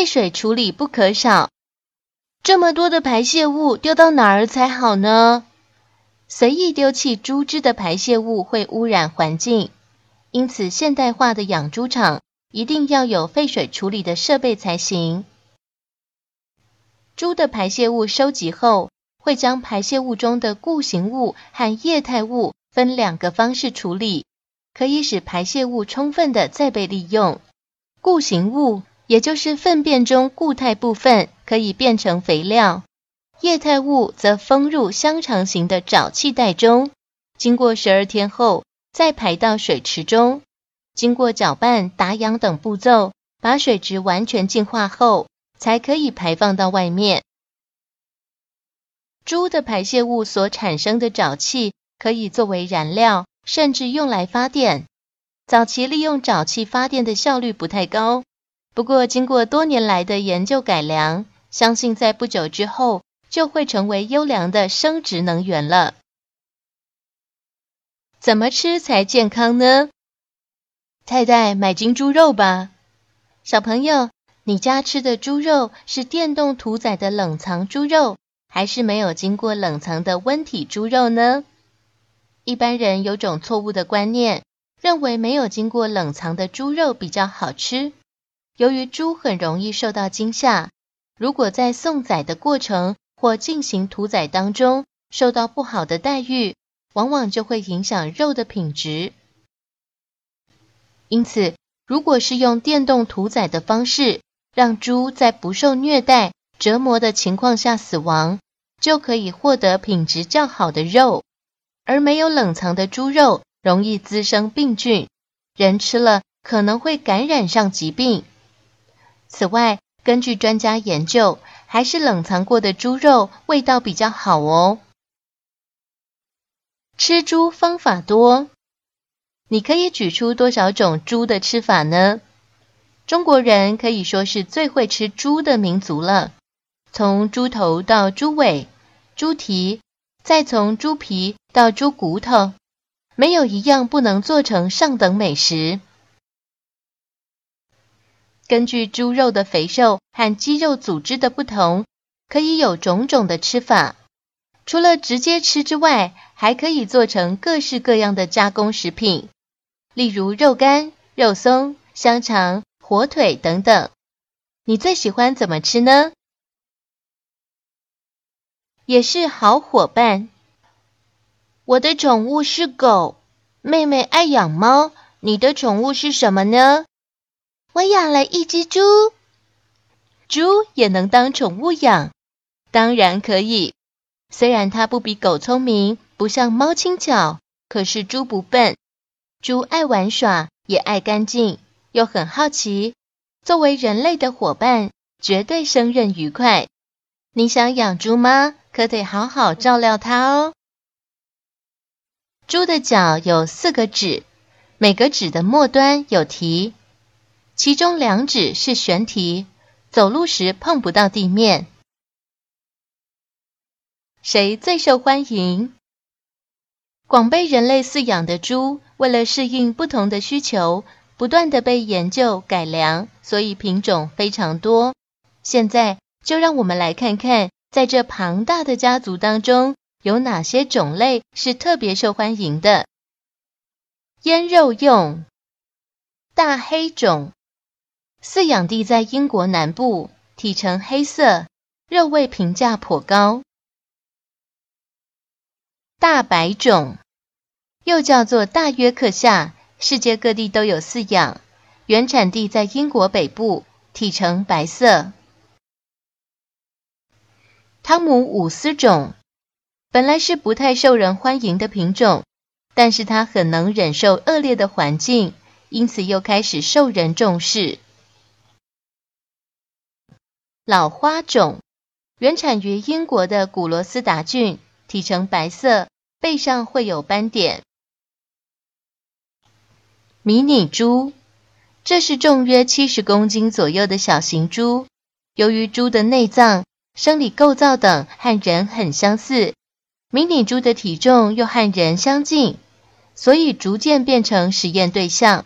废水处理不可少，这么多的排泄物丢到哪儿才好呢？随意丢弃猪只的排泄物会污染环境，因此现代化的养猪场一定要有废水处理的设备才行。猪的排泄物收集后，会将排泄物中的固形物和液态物分两个方式处理，可以使排泄物充分的再被利用。固形物。也就是粪便中固态部分可以变成肥料，液态物则封入香肠形的沼气袋中，经过十二天后再排到水池中，经过搅拌、打氧等步骤，把水质完全净化后，才可以排放到外面。猪的排泄物所产生的沼气可以作为燃料，甚至用来发电。早期利用沼气发电的效率不太高。不过，经过多年来的研究改良，相信在不久之后就会成为优良的生殖能源了。怎么吃才健康呢？太太，买斤猪肉吧。小朋友，你家吃的猪肉是电动屠宰的冷藏猪肉，还是没有经过冷藏的温体猪肉呢？一般人有种错误的观念，认为没有经过冷藏的猪肉比较好吃。由于猪很容易受到惊吓，如果在送宰的过程或进行屠宰当中受到不好的待遇，往往就会影响肉的品质。因此，如果是用电动屠宰的方式，让猪在不受虐待、折磨的情况下死亡，就可以获得品质较好的肉。而没有冷藏的猪肉，容易滋生病菌，人吃了可能会感染上疾病。此外，根据专家研究，还是冷藏过的猪肉味道比较好哦。吃猪方法多，你可以举出多少种猪的吃法呢？中国人可以说是最会吃猪的民族了。从猪头到猪尾、猪蹄，再从猪皮到猪骨头，没有一样不能做成上等美食。根据猪肉的肥瘦和肌肉组织的不同，可以有种种的吃法。除了直接吃之外，还可以做成各式各样的加工食品，例如肉干、肉松、香肠、火腿等等。你最喜欢怎么吃呢？也是好伙伴。我的宠物是狗，妹妹爱养猫。你的宠物是什么呢？我养了一只猪，猪也能当宠物养，当然可以。虽然它不比狗聪明，不像猫轻巧，可是猪不笨。猪爱玩耍，也爱干净，又很好奇。作为人类的伙伴，绝对胜任愉快。你想养猪吗？可得好好照料它哦。猪的脚有四个趾，每个趾的末端有蹄。其中两指是悬蹄，走路时碰不到地面。谁最受欢迎？广被人类饲养的猪，为了适应不同的需求，不断的被研究改良，所以品种非常多。现在就让我们来看看，在这庞大的家族当中，有哪些种类是特别受欢迎的。腌肉用大黑种。饲养地在英国南部，体呈黑色，肉味评价颇高。大白种又叫做大约克夏，世界各地都有饲养，原产地在英国北部，体呈白色。汤姆伍斯种本来是不太受人欢迎的品种，但是它很能忍受恶劣的环境，因此又开始受人重视。老花种原产于英国的古罗斯达郡，体呈白色，背上会有斑点。迷你猪，这是重约七十公斤左右的小型猪。由于猪的内脏、生理构造等和人很相似，迷你猪的体重又和人相近，所以逐渐变成实验对象。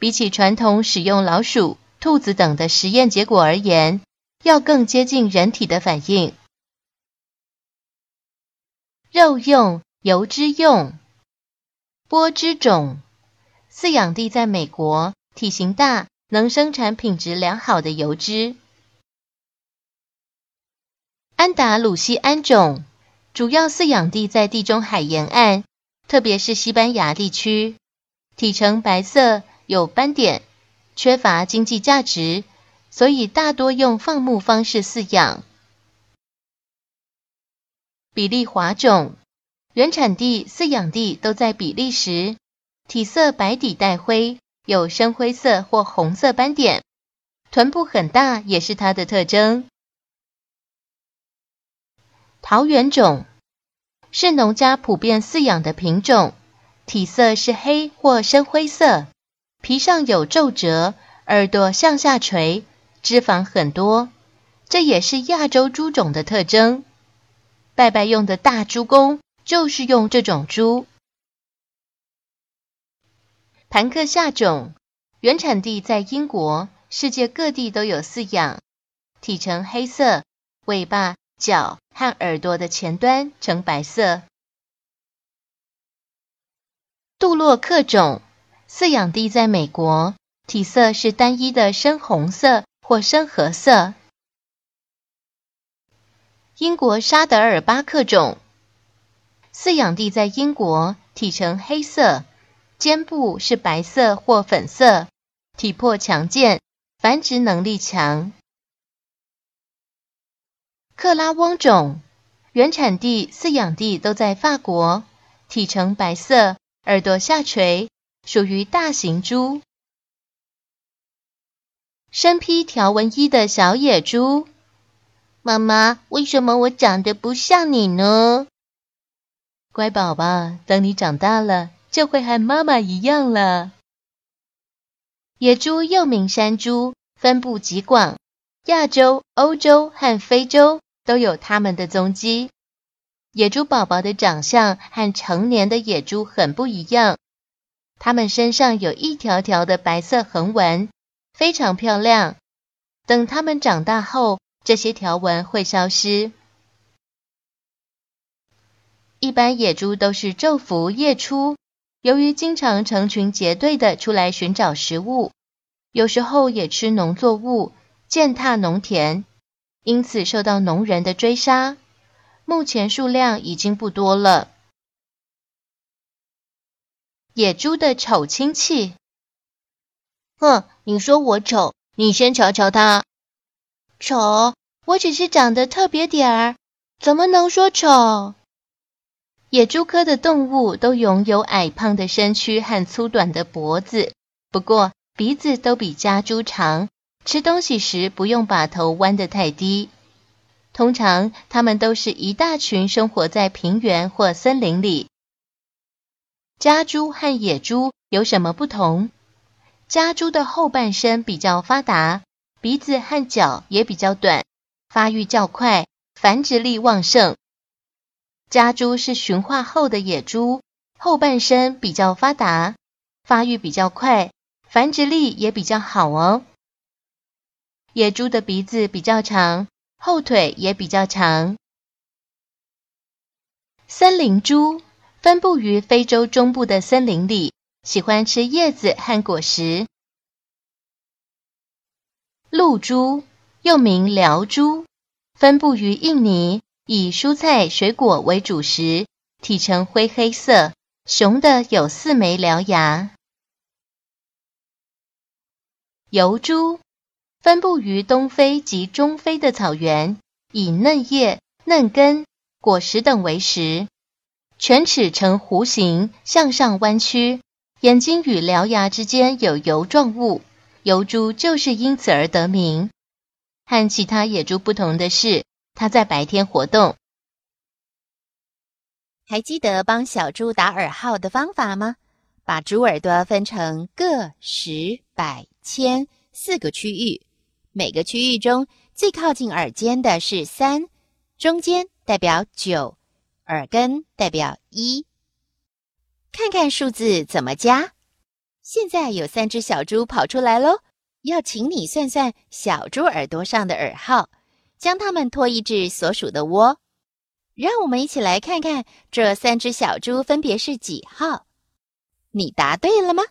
比起传统使用老鼠、兔子等的实验结果而言，要更接近人体的反应。肉用、油脂用，波之种。饲养地在美国，体型大，能生产品质良好的油脂。安达鲁西安种主要饲养地在地中海沿岸，特别是西班牙地区，体呈白色，有斑点，缺乏经济价值，所以大多用放牧方式饲养。比利华种原产地、饲养地都在比利时。体色白底带灰，有深灰色或红色斑点，臀部很大也是它的特征。桃园种是农家普遍饲养的品种，体色是黑或深灰色，皮上有皱褶，耳朵向下垂，脂肪很多，这也是亚洲猪种的特征。拜拜用的大猪公就是用这种猪。盘克夏种原产地在英国，世界各地都有饲养。体呈黑色，尾巴、脚和耳朵的前端呈白色。杜洛克种饲养地在美国，体色是单一的深红色或深褐色。英国沙德尔巴克种饲养地在英国，体呈黑色。肩部是白色或粉色，体魄强健，繁殖能力强。克拉翁种原产地、饲养地都在法国，体呈白色，耳朵下垂，属于大型猪。身披条纹衣的小野猪，妈妈，为什么我长得不像你呢？乖宝宝，等你长大了。就会和妈妈一样了。野猪又名山猪，分布极广，亚洲、欧洲和非洲都有它们的踪迹。野猪宝宝的长相和成年的野猪很不一样，它们身上有一条条的白色横纹，非常漂亮。等它们长大后，这些条纹会消失。一般野猪都是昼伏夜出。由于经常成群结队的出来寻找食物，有时候也吃农作物，践踏农田，因此受到农人的追杀。目前数量已经不多了。野猪的丑亲戚，哼，你说我丑，你先瞧瞧它。丑，我只是长得特别点儿，怎么能说丑？野猪科的动物都拥有矮胖的身躯和粗短的脖子，不过鼻子都比家猪长。吃东西时不用把头弯得太低。通常它们都是一大群生活在平原或森林里。家猪和野猪有什么不同？家猪的后半身比较发达，鼻子和脚也比较短，发育较快，繁殖力旺盛。家猪是驯化后的野猪，后半身比较发达，发育比较快，繁殖力也比较好哦。野猪的鼻子比较长，后腿也比较长。森林猪分布于非洲中部的森林里，喜欢吃叶子和果实。露珠又名辽猪，分布于印尼。以蔬菜、水果为主食，体呈灰黑色，雄的有四枚獠牙。油猪分布于东非及中非的草原，以嫩叶、嫩根、果实等为食。犬齿呈弧形，向上弯曲，眼睛与獠牙之间有油状物，油猪就是因此而得名。和其他野猪不同的是，它在白天活动。还记得帮小猪打耳号的方法吗？把猪耳朵分成个、十、百、千四个区域，每个区域中最靠近耳尖的是三，中间代表九，耳根代表一。看看数字怎么加。现在有三只小猪跑出来喽，要请你算算小猪耳朵上的耳号，将它们拖移至所属的窝。让我们一起来看看这三只小猪分别是几号。你答对了吗？